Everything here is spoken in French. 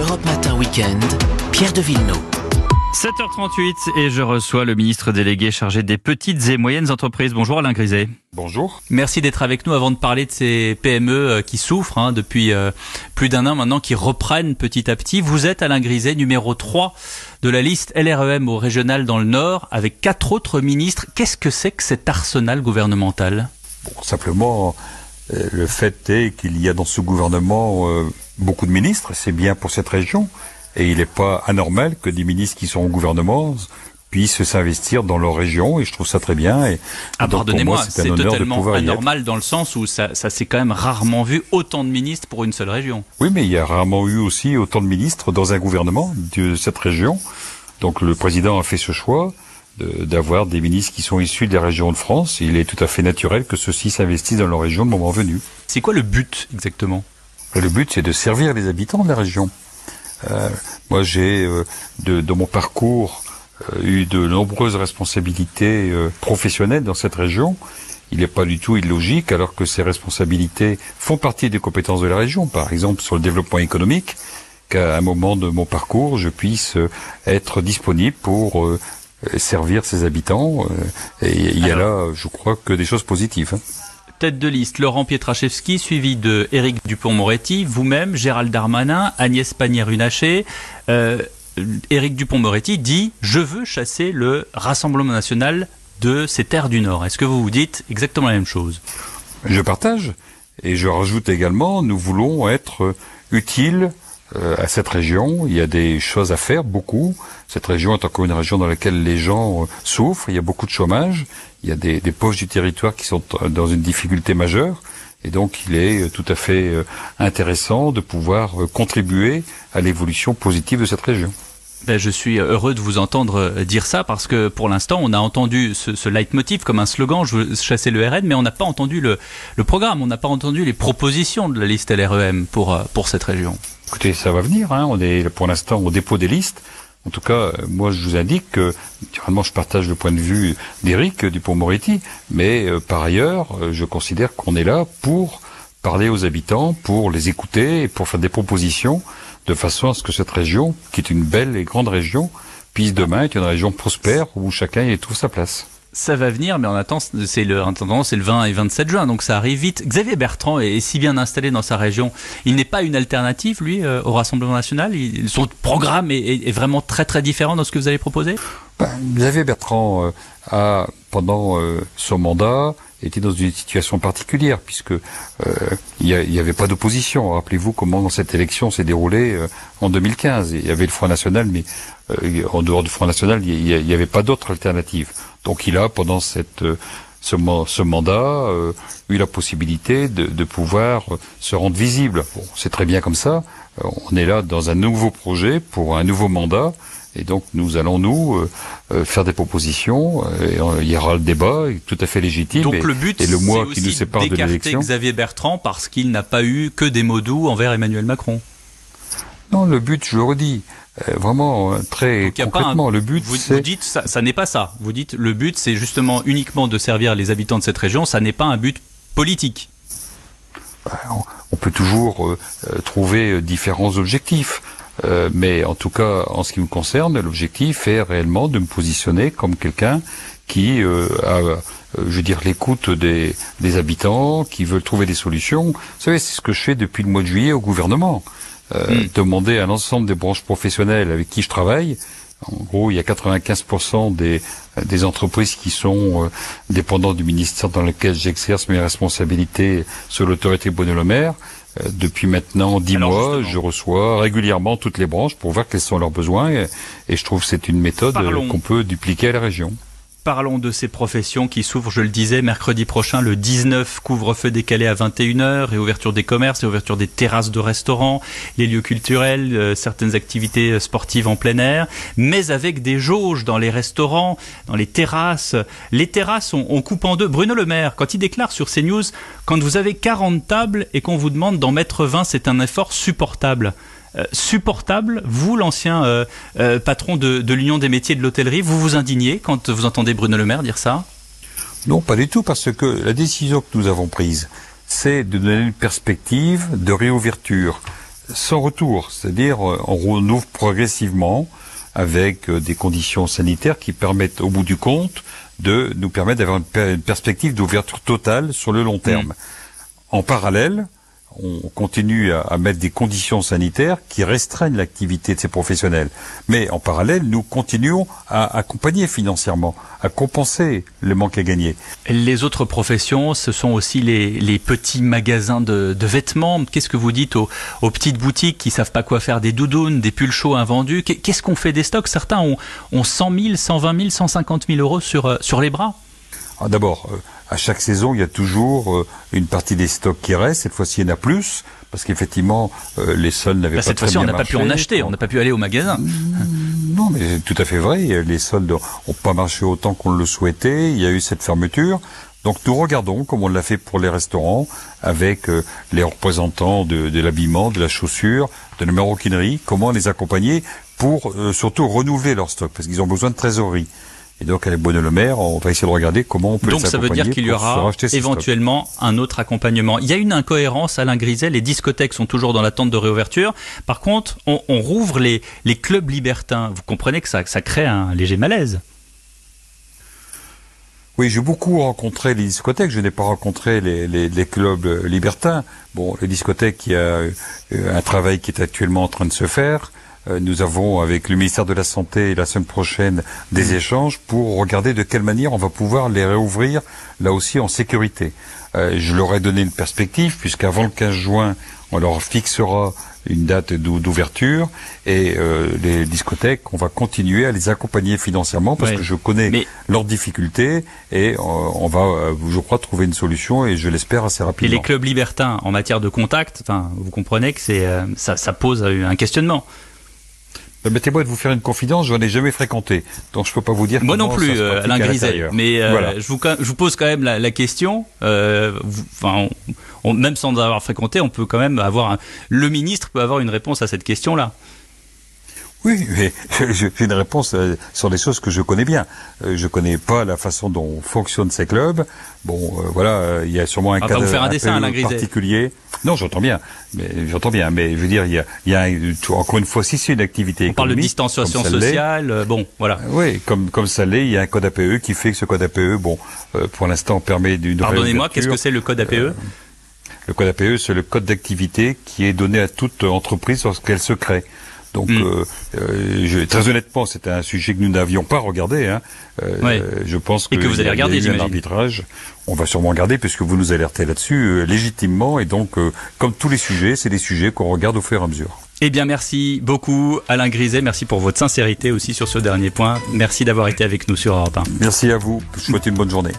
Europe Matin Weekend, Pierre de Villeneuve. 7h38 et je reçois le ministre délégué chargé des petites et moyennes entreprises. Bonjour Alain Griset. Bonjour. Merci d'être avec nous avant de parler de ces PME euh, qui souffrent hein, depuis euh, plus d'un an maintenant, qui reprennent petit à petit. Vous êtes Alain Griset, numéro 3 de la liste LREM au régional dans le Nord, avec quatre autres ministres. Qu'est-ce que c'est que cet arsenal gouvernemental? Bon, Simplement, euh, le fait est qu'il y a dans ce gouvernement beaucoup de ministres, c'est bien pour cette région. Et il n'est pas anormal que des ministres qui sont au gouvernement puissent s'investir dans leur région et je trouve ça très bien. Et ah, pardonnez-moi, c'est totalement anormal dans le sens où ça, ça s'est quand même rarement vu autant de ministres pour une seule région. Oui, mais il y a rarement eu aussi autant de ministres dans un gouvernement de cette région. Donc le président a fait ce choix d'avoir des ministres qui sont issus des régions de France. Il est tout à fait naturel que ceux-ci s'investissent dans leur région le moment venu. C'est quoi le but exactement? Le but, c'est de servir les habitants de la région. Euh, moi, j'ai, euh, de, dans mon parcours, euh, eu de nombreuses responsabilités professionnelles dans cette région. Il n'est pas du tout illogique, alors que ces responsabilités font partie des compétences de la région, par exemple sur le développement économique, qu'à un moment de mon parcours, je puisse être disponible pour servir ses habitants. Et il y a là, je crois, que des choses positives. Hein. Tête de liste, Laurent Pietraszewski, suivi de Éric Dupont-Moretti, vous-même, Gérald Darmanin, Agnès Pannier-Runacher. Euh, Éric Dupont-Moretti dit « Je veux chasser le Rassemblement national de ces terres du Nord ». Est-ce que vous vous dites exactement la même chose? Je partage. Et je rajoute également, nous voulons être utiles euh, à cette région. Il y a des choses à faire, beaucoup. Cette région est encore une région dans laquelle les gens euh, souffrent. Il y a beaucoup de chômage. Il y a des, des poches du territoire qui sont euh, dans une difficulté majeure. Et donc, il est tout à fait intéressant de pouvoir contribuer à l'évolution positive de cette région. Ben, je suis heureux de vous entendre dire ça parce que pour l'instant, on a entendu ce, ce leitmotiv comme un slogan, je veux chasser le RN, mais on n'a pas entendu le, le programme, on n'a pas entendu les propositions de la liste LREM pour, pour cette région. Écoutez, ça va venir. Hein. On est pour l'instant au dépôt des listes. En tout cas, moi, je vous indique que, naturellement, je partage le point de vue d'Éric Dupont-Moretti, mais euh, par ailleurs, euh, je considère qu'on est là pour parler aux habitants, pour les écouter et pour faire des propositions de façon à ce que cette région, qui est une belle et grande région, puisse demain être une région prospère où chacun y trouve sa place ça va venir, mais en attendant, c'est le, le 20 et 27 juin, donc ça arrive vite. Xavier Bertrand est, si bien installé dans sa région. Il n'est pas une alternative, lui, euh, au Rassemblement national? son programme est, vraiment très très différent dans ce que vous allez proposer. Ben, Xavier Bertrand euh, a, pendant euh, son mandat, été dans une situation particulière puisque il n'y avait pas d'opposition. Rappelez-vous comment cette élection s'est déroulée en 2015. Il y avait le Front National, mais en dehors du Front National, il n'y avait pas d'autre alternative. Donc il a, pendant cette, euh, ce, ce, mandat, euh, eu la possibilité de, de, pouvoir se rendre visible. Bon, c'est très bien comme ça. Euh, on est là dans un nouveau projet pour un nouveau mandat. Et donc nous allons nous faire des propositions. Et, il y aura le débat, tout à fait légitime. Donc le but, et le mois qui nous sépare de l'élection. Xavier Bertrand parce qu'il n'a pas eu que des mots doux envers Emmanuel Macron. Non, le but, je le redis, euh, vraiment euh, très concrètement, le but, vous, vous dites ça, ça n'est pas ça. Vous dites le but, c'est justement uniquement de servir les habitants de cette région. Ça n'est pas un but politique. Bah, on peut toujours euh, trouver différents objectifs. mais en tout cas, en ce qui me concerne, l'objectif est réellement de me positionner comme quelqu'un qui a, je veux dire, l'écoute des, des habitants, qui veulent trouver des solutions. Vous savez, c'est ce que je fais depuis le mois de juillet au gouvernement. Euh, hmm. demander à l'ensemble des branches professionnelles avec qui je travaille. En gros, il y a 95% des, des entreprises qui sont euh, dépendantes du ministère dans lequel j'exerce mes responsabilités sur l'autorité Bruno Le Maire. Euh, depuis maintenant dix mois, je reçois régulièrement toutes les branches pour voir quels sont leurs besoins et, et je trouve que c'est une méthode qu'on peut dupliquer à la région. Parlons de ces professions qui s'ouvrent, je le disais, mercredi prochain, le 19, couvre-feu décalé à 21h, et ouverture des commerces, et ouverture des terrasses de restaurants, les lieux culturels, euh, certaines activités euh, sportives en plein air, mais avec des jauges dans les restaurants, dans les terrasses. Les terrasses, on, on coupe en deux. Bruno Le Maire, quand il déclare sur CNews, quand vous avez 40 tables et qu'on vous demande d'en mettre 20, c'est un effort supportable. Euh, supportable. Vous, l'ancien euh, euh, patron de, l'Union des métiers de l'hôtellerie, vous vous indignez quand vous entendez Bruno Le Maire dire ça? Non, pas du tout, parce que la décision que nous avons prise, c'est de donner une perspective de réouverture sans retour, c'est-à-dire on ouvre progressivement avec des conditions sanitaires qui permettent au bout du compte de nous permettre d'avoir une, perspective d'ouverture totale sur le long terme. Mm. En parallèle, on continue à, mettre des conditions sanitaires qui restreignent l'activité de ces professionnels. Mais en parallèle, nous continuons à accompagner financièrement, à compenser le manque à gagner. Les autres professions, ce sont aussi les, petits magasins de, vêtements. Qu'est-ce que vous dites aux, petites boutiques qui savent pas quoi faire des doudounes, des pulls chauds invendus? Qu'est-ce qu'on fait des stocks? Certains ont, ont 100 000, 120 000, 150 000 euros euh, sur les bras. Ah, d'abord, euh, à chaque saison, il y a toujours euh, une partie des stocks qui reste. Cette fois-ci, il y en a plus parce qu'effectivement, euh, les soldes n'avaient bah, pas Cette fois-ci, on n'a pas pu en acheter, on n'a pas pu aller au magasin. Mmh, non, mais c'est tout à fait vrai. Les soldes n'ont pas marché autant qu'on le souhaitait. Il y a eu cette fermeture. Donc nous regardons, comme on l'a fait pour les restaurants, avec les représentants de, de l'habillement, de la chaussure, de la maroquinerie, comment les accompagner pour surtout renouveler leur stock, parce qu'ils ont besoin de trésorerie. Et donc avec Bonne Maire, on va essayer de regarder comment on peut Donc ça veut dire qu'il y aura éventuellement un autre accompagnement. Il y a une incohérence, Alain Griset, les discothèques sont toujours dans l'attente de réouverture. Par contre, on, on rouvre les, les, clubs libertins. Vous comprenez que ça, ça crée un léger malaise. Oui, j'ai beaucoup rencontré les discothèques. Je n'ai pas rencontré les, les, les, clubs libertins. Bon, les discothèques, il y a euh, un travail qui est actuellement en train de se faire. Euh, nous avons avec le ministère de la Santé la semaine prochaine des mmh. échanges pour regarder de quelle manière on va pouvoir les réouvrir là aussi en sécurité. Euh, je leur ai donné une perspective puisqu'avant le 15 juin, on leur fixera une date d'ouverture et euh, les discothèques, on va continuer à les accompagner financièrement parce que je connais leurs difficultés et on va, je crois, trouver une solution et je l'espère assez rapidement. Et les clubs libertins en matière de contact, vous comprenez que c'est ça, ça pose un questionnement. Permettez-moi de vous faire une confidence, je n'en ai jamais fréquenté, donc je peux pas vous dire. Moi non plus, euh, Alain Griset. Mais euh, je, vous, je vous pose quand même la, la question. Euh, enfin, on, même sans avoir fréquenté, on peut quand même avoir un, le ministre peut avoir une réponse à cette question-là. Oui, mais j'ai une réponse euh, sur des choses que je connais bien. Euh, je connais pas la façon dont fonctionnent ces clubs. Bon, euh, voilà, il y a sûrement un cas un dessin, particulier. Non, j'entends bien, mais j'entends bien. Mais je veux dire, il y a, il y a encore une fois, si c'est une activité On parle de distanciation sociale. bon, voilà. Oui, comme comme ça l'est, il y a un code APE qui fait que ce code APE, bon, pour l'instant, permet d'une. Pardonnez-moi, qu'est-ce que c'est le code APE Le code APE, c'est le code d'activité qui est donné à toute entreprise lorsqu'elle se crée. Donc, hmm. euh, euh, je, très honnêtement, c'était un sujet que nous n'avions pas regardé. Hein. Euh, Je pense que, et que vous allez regarder, un arbitrage. On va sûrement regarder puisque vous nous alertez là-dessus euh, légitimement. Et donc, euh, comme tous les sujets, c'est des sujets qu'on regarde au fur et à mesure. Eh bien, merci beaucoup, Alain Griset. Merci pour votre sincérité aussi sur ce dernier point. Merci d'avoir été avec nous sur Europe 1. Merci à vous. Je vous souhaite une bonne journée.